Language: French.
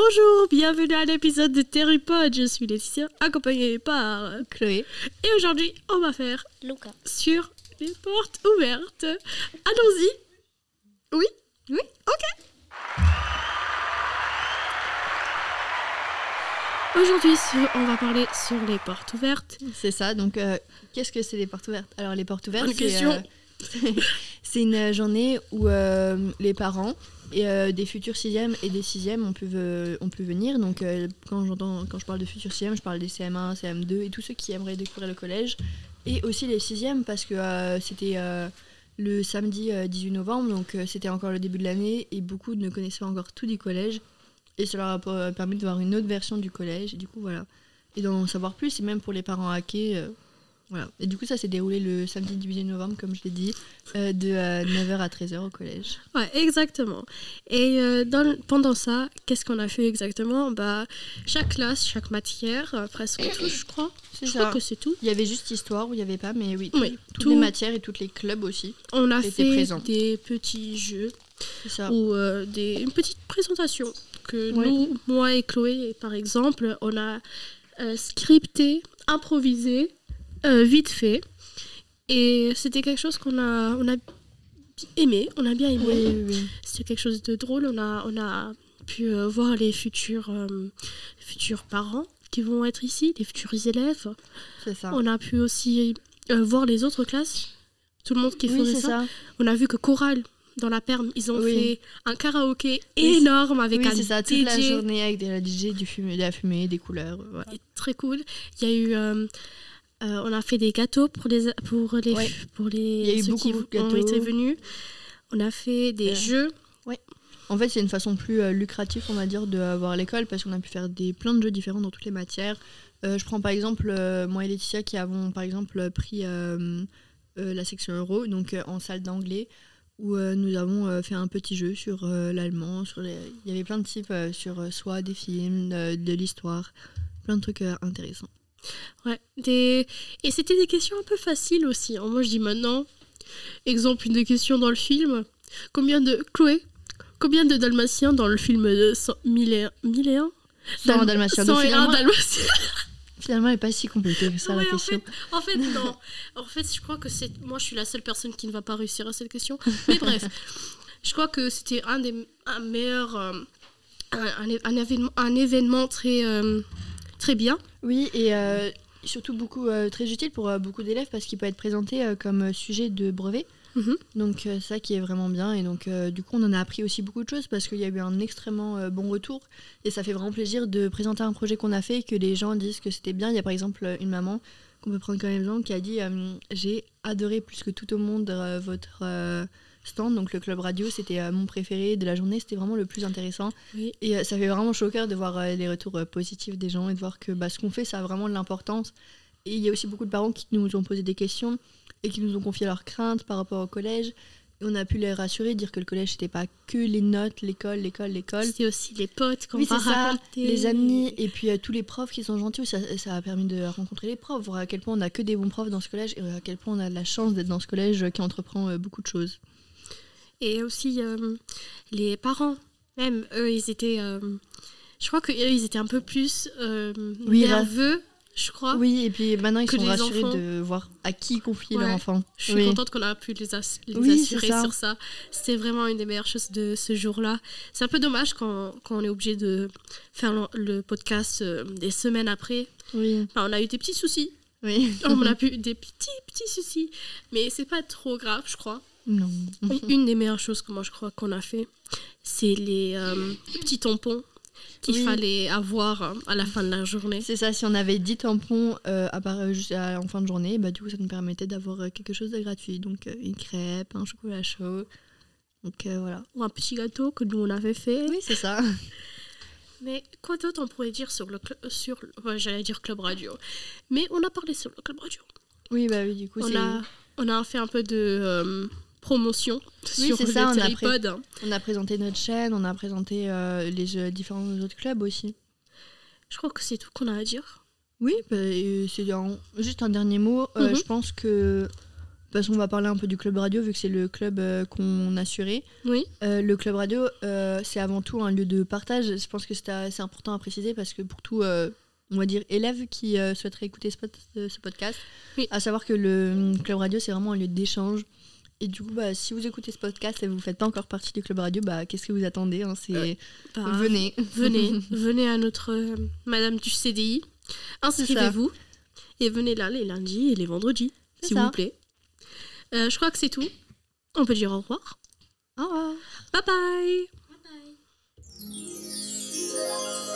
Bonjour, bienvenue à l'épisode de Terry Pod. Je suis Laetitia, accompagnée par Chloé. Et aujourd'hui, on va faire Luca. sur les portes ouvertes. Allons-y. Oui Oui. Ok. Aujourd'hui, on va parler sur les portes ouvertes. C'est ça. Donc, euh, qu'est-ce que c'est les portes ouvertes? Alors, les portes ouvertes, c'est, euh, c'est une journée où euh, les parents et euh, des futurs sixièmes et des sixièmes ont pu, pu venir. Donc, euh, quand, j'entends, quand je parle de futurs sixièmes, je parle des CM1, CM2 et tous ceux qui aimeraient découvrir le collège. Et aussi les sixièmes parce que euh, c'était euh, le samedi euh, 18 novembre, donc euh, c'était encore le début de l'année et beaucoup ne connaissaient pas encore tout du collège. Et ça leur a euh, permis de voir une autre version du collège. Et du coup, voilà. Et d'en savoir plus, et même pour les parents hackés. Euh, voilà. Et du coup, ça s'est déroulé le samedi 18 novembre, comme je l'ai dit, euh, de 9h à 13h au collège. Ouais, exactement. Et euh, dans pendant ça, qu'est-ce qu'on a fait exactement? Bah, Chaque classe, chaque matière, euh, presque tout, je crois. C'est Je ça. crois que c'est tout. Il y avait juste histoire où il n'y avait pas, mais oui, Oui, toutes tout. les matières et tous les clubs aussi. On a fait des petits jeux ça. ou euh, des, une petite présentation que Ouais. nous, moi et Chloé, par exemple, on a euh, scripté, improvisé, euh, vite fait. Et c'était quelque chose qu'on a, on a aimé, on a bien aimé. Oui, oui, oui. C'était quelque chose de drôle. On a, on a pu euh, voir les futurs, euh, futurs parents qui vont être ici, les futurs élèves. C'est ça. On a pu aussi voir les autres classes, tout le monde qui faisait ça. ça. On a vu que Chorale, dans la perme, ils ont fait un karaoké énorme avec un c'est ça. Toute la journée avec des la DJ, du fumée, de la fumée, des couleurs. Très cool. Il y a eu... euh, on a fait des gâteaux pour les, pour les, Ouais. pour les Il y a eu ceux beaucoup qui de ont été venus. On a fait des Euh, jeux. En fait, c'est une façon plus euh, lucrative, on va dire, d'avoir l'école parce qu'on a pu faire des, plein de jeux différents dans toutes les matières. Euh, je prends par exemple moi et Laetitia qui avons par exemple pris la section euro, donc en salle d'anglais, où euh, nous avons euh, fait un petit jeu sur euh, l'allemand. sur les... Il y avait plein de types sur soit des films, de l'histoire, plein de trucs intéressants. Ouais, des... Et c'était des questions un peu faciles aussi. hein. Moi, je dis maintenant, exemple, une des questions dans le film. Combien de... Chloé, combien de dalmatiens dans le film de 100... 1001 1001 Sans dalmatien. Donc, 101 finalement, dalmatiens. finalement, elle n'est pas si compliquée que ça la Ouais, en question. fait, en fait, non. En fait, je crois que c'est... Moi, je suis la seule personne qui ne va pas réussir à cette question. Mais bref, je crois que c'était un des un meilleur... euh, un, un- un événement, un événement très, euh, très bien. Oui, et euh, surtout beaucoup euh, très utile pour euh, beaucoup d'élèves parce qu'il peut être présenté comme sujet de brevet. Mhm. Donc ça qui est vraiment bien et donc du coup on en a appris aussi beaucoup de choses parce qu'il y a eu un extrêmement bon retour et ça fait vraiment plaisir de présenter un projet qu'on a fait et que les gens disent que c'était bien. Il y a par exemple une maman qu'on peut prendre comme exemple qui a dit euh, j'ai adoré plus que tout au monde euh, votre euh, stand donc le club radio c'était mon préféré de la journée c'était vraiment le plus intéressant Oui. et ça fait vraiment cœur de voir les retours positifs des gens et de voir que bah, ce qu'on fait ça a vraiment de l'importance et il y a aussi beaucoup de parents qui nous ont posé des questions et qui nous ont confié leurs craintes par rapport au collège. On a pu les rassurer, dire que le collège, c'était pas que les notes, l'école, l'école, l'école. C'était aussi les potes qu'on Oui, va ça, les amis, et puis euh, tous les profs qui sont gentils. Ça, ça a permis de rencontrer les profs, voir à quel point on a que des bons profs dans ce collège, et à quel point on a de la chance d'être dans ce collège qui entreprend euh, beaucoup de choses. Et aussi euh, les parents, même eux, ils étaient. je crois qu'eux, ils étaient un peu plus Oui, nerveux, je crois. Oui, et puis maintenant, ils sont rassurés enfants. de voir à qui confier Ouais. leur enfant. Je suis Oui. contente qu'on a pu les, ass- les Oui, c'est assurer ça. sur ça. C'était vraiment une des meilleures choses de ce jour-là. C'est un peu dommage quand, quand on est obligé de faire le, le podcast euh, des semaines après. Oui, Enfin, on a eu des petits soucis. oui. on a eu des petits, petits soucis. Mais c'est pas trop grave, je crois. non. Une des meilleures choses que moi je crois qu'on a fait, c'est les euh, petits tampons qu'il Oui. fallait avoir euh, à la fin de la journée. C'est ça, si on avait 10 tampons euh, à part, euh, à- en fin de journée, bah, du coup ça nous permettait d'avoir euh, quelque chose de gratuit. Donc euh, une crêpe, un chocolat chaud. Donc euh, voilà. Ou un petit gâteau que nous on avait fait. Oui, c'est ça. Mais quoi d'autre on pourrait dire sur le sur ouais, j'allais dire club radio. Mais on a parlé sur le club radio. Oui, bah oui, du coup On c'est- a on a fait un peu de euh, promotion Oui, sur c'est le ça, on a on a présenté notre chaîne, on a présenté euh, les différents autres clubs aussi. Je crois que c'est tout qu'on a à dire. Oui, bah, c'est un- juste un dernier mot. Euh, Mhm. Je pense que Parce qu'on va parler un peu du club radio, vu que c'est le club euh, qu'on assurait. Oui. Euh, le club radio, euh, c'est avant tout un lieu de partage. Je pense que c'est assez important à préciser parce que pour tout, on va dire, élève qui souhaiterait écouter ce, pod- ce podcast, Oui. à savoir que le club radio, c'est vraiment un lieu d'échange. Et du coup, bah, si vous écoutez ce podcast et vous ne faites pas encore partie du club radio, bah, qu'est-ce que vous attendez hein, C'est euh, bah, venez, venez, venez à notre euh, Madame du CDI, inscrivez-vous et venez là les lundis et les vendredis, s'il vous plaît. Euh, je crois que c'est tout. On peut dire au revoir. Au revoir. Bye bye. Bye bye.